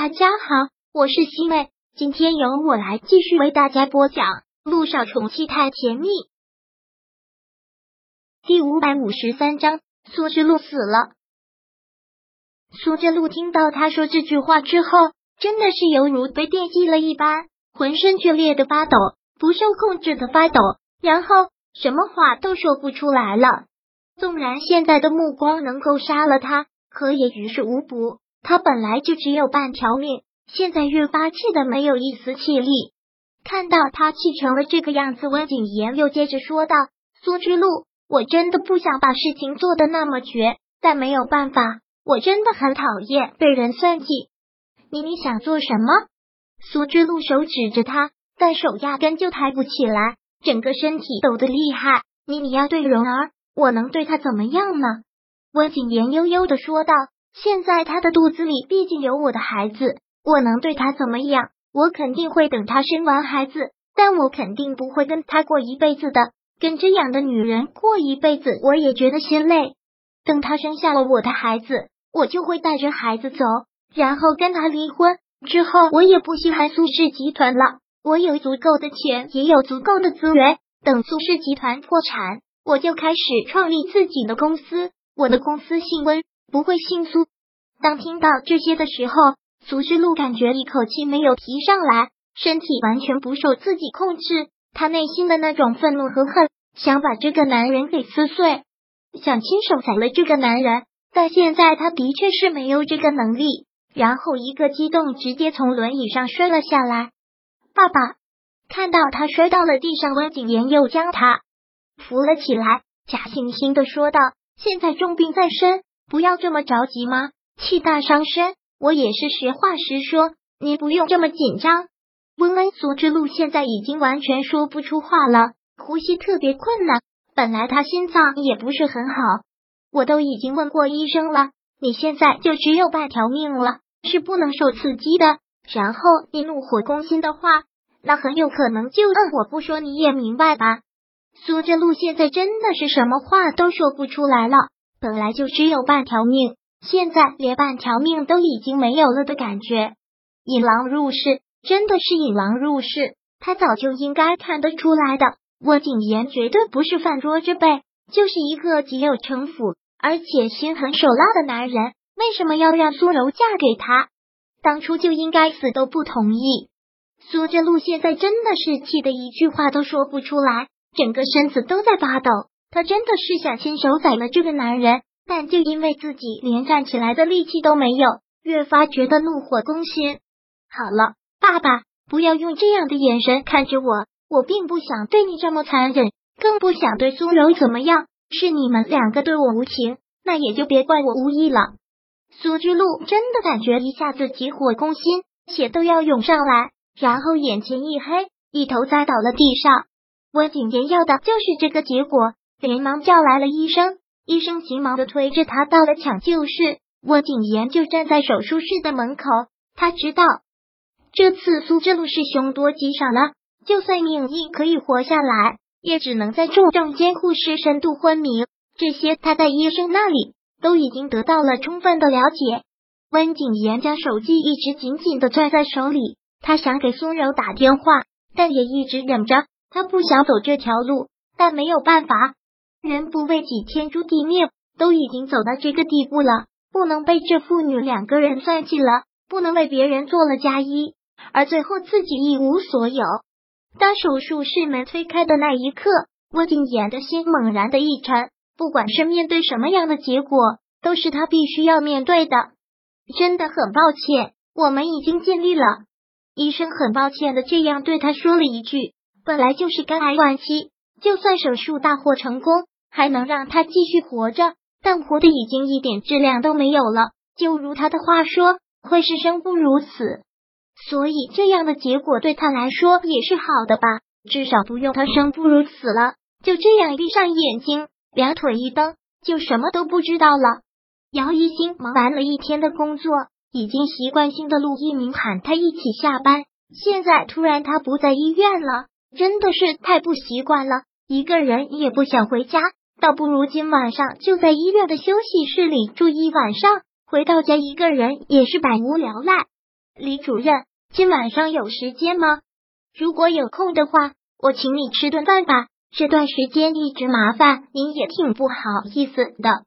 大家好，我是西妹，今天由我来继续为大家播讲《路上宠妻太甜蜜》第五百五十三章。苏之路死了。苏之路听到他说这句话之后，真的是犹如被电击了一般，浑身剧烈的发抖，不受控制的发抖，然后什么话都说不出来了。纵然现在的目光能够杀了他，可也于事无补。他本来就只有半条命，现在越发气的没有一丝气力。看到他气成了这个样子，温景言又接着说道：“苏之路，我真的不想把事情做的那么绝，但没有办法，我真的很讨厌被人算计。你你想做什么？”苏之路手指着他，但手压根就抬不起来，整个身体抖得厉害。你你要对蓉儿，我能对她怎么样呢？温景言悠悠的说道。现在他的肚子里毕竟有我的孩子，我能对他怎么样？我肯定会等他生完孩子，但我肯定不会跟他过一辈子的。跟这样的女人过一辈子，我也觉得心累。等他生下了我的孩子，我就会带着孩子走，然后跟他离婚。之后我也不稀罕苏氏集团了，我有足够的钱，也有足够的资源。等苏氏集团破产，我就开始创立自己的公司。我的公司姓温。不会姓苏。当听到这些的时候，苏之路感觉一口气没有提上来，身体完全不受自己控制。他内心的那种愤怒和恨，想把这个男人给撕碎，想亲手宰了这个男人。但现在他的确是没有这个能力。然后一个激动，直接从轮椅上摔了下来。爸爸看到他摔到了地上，温景言又将他扶了起来，假惺惺的说道：“现在重病在身。”不要这么着急吗？气大伤身，我也是实话实说，你不用这么紧张。温温苏之路现在已经完全说不出话了，呼吸特别困难。本来他心脏也不是很好，我都已经问过医生了，你现在就只有半条命了，是不能受刺激的。然后你怒火攻心的话，那很有可能就……嗯，我不说你也明白吧？苏之路现在真的是什么话都说不出来了。本来就只有半条命，现在连半条命都已经没有了的感觉。引狼入室，真的是引狼入室。他早就应该看得出来的。温景言绝对不是饭桌之辈，就是一个极有城府而且心狠手辣的男人。为什么要让苏柔嫁给他？当初就应该死都不同意。苏之路现在真的是气得一句话都说不出来，整个身子都在发抖。他真的是想亲手宰了这个男人，但就因为自己连站起来的力气都没有，越发觉得怒火攻心。好了，爸爸，不要用这样的眼神看着我，我并不想对你这么残忍，更不想对苏柔怎么样。是你们两个对我无情，那也就别怪我无意了。苏之路真的感觉一下子急火攻心，血都要涌上来，然后眼前一黑，一头栽倒了地上。温景言要的就是这个结果。连忙叫来了医生，医生急忙的推着他到了抢救室。温景言就站在手术室的门口，他知道这次苏之路是凶多吉少了，就算命硬可以活下来，也只能在重症监护室深度昏迷。这些他在医生那里都已经得到了充分的了解。温景言将手机一直紧紧的攥在手里，他想给苏柔打电话，但也一直忍着，他不想走这条路，但没有办法。人不为己，天诛地灭，都已经走到这个地步了，不能被这父女两个人算计了，不能为别人做了嫁衣，而最后自己一无所有。当手术室门推开的那一刻，温静妍的心猛然的一沉。不管是面对什么样的结果，都是他必须要面对的。真的很抱歉，我们已经尽力了。医生很抱歉的这样对他说了一句：“本来就是肝癌晚期。”就算手术大获成功，还能让他继续活着，但活的已经一点质量都没有了。就如他的话说，会是生不如死。所以这样的结果对他来说也是好的吧，至少不用他生不如死了。就这样闭上眼睛，两腿一蹬，就什么都不知道了。姚一星忙完了一天的工作，已经习惯性的陆一鸣喊他一起下班。现在突然他不在医院了，真的是太不习惯了。一个人也不想回家，倒不如今晚上就在医院的休息室里住一晚上。回到家，一个人也是百无聊赖。李主任，今晚上有时间吗？如果有空的话，我请你吃顿饭吧。这段时间一直麻烦您，也挺不好意思的。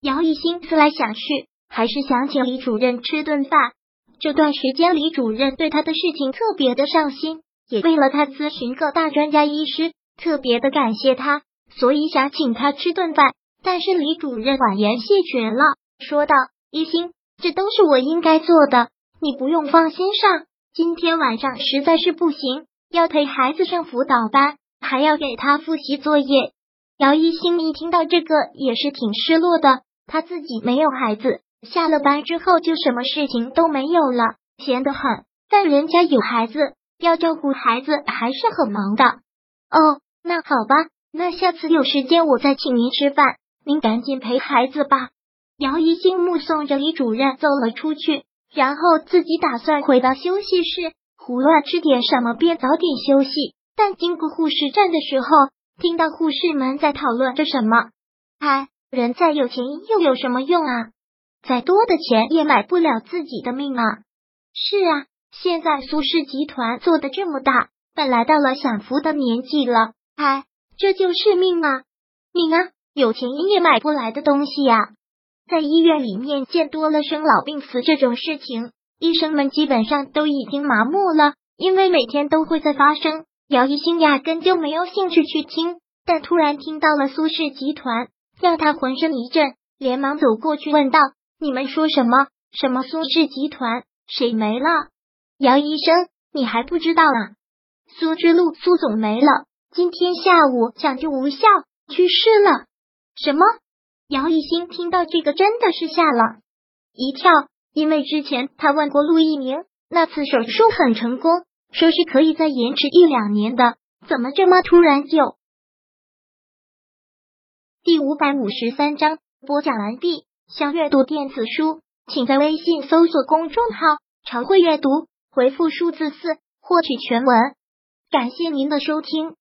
姚一新思来想去，还是想请李主任吃顿饭。这段时间，李主任对他的事情特别的上心，也为了他咨询各大专家医师，特别的感谢他，所以想请他吃顿饭。但是李主任婉言谢绝了，说道：“一心，这都是我应该做的，你不用放心上。今天晚上实在是不行，要陪孩子上辅导班，还要给他复习作业。”姚一星一听到这个也是挺失落的，他自己没有孩子。下了班之后就什么事情都没有了，闲得很。但人家有孩子，要照顾孩子还是很忙的。哦，那好吧，那下次有时间我再请您吃饭，您赶紧陪孩子吧。姚一新目送着李主任走了出去，然后自己打算回到休息室胡乱吃点什么，便早点休息。但经过护士站的时候，听到护士们在讨论着什么。哎，人再有钱又有什么用啊？再多的钱也买不了自己的命啊！是啊，现在苏氏集团做的这么大，本来到了享福的年纪了，哎，这就是命啊！命啊，有钱也买不来的东西呀！在医院里面见多了生老病死这种事情，医生们基本上都已经麻木了，因为每天都会在发生。姚一兴压根就没有兴趣去听，但突然听到了苏氏集团，让他浑身一震，连忙走过去问道。你们说什么？什么苏氏集团谁没了？姚医生，你还不知道啊？苏之路苏总没了，今天下午抢救无效去世了。什么？姚一新听到这个真的是吓了一跳，因为之前他问过陆一鸣，那次手术很成功，说是可以再延迟一两年的，怎么这么突然就？第五百五十三章播讲完毕。想阅读电子书，请在微信搜索公众号“常会阅读”，回复数字四获取全文。感谢您的收听。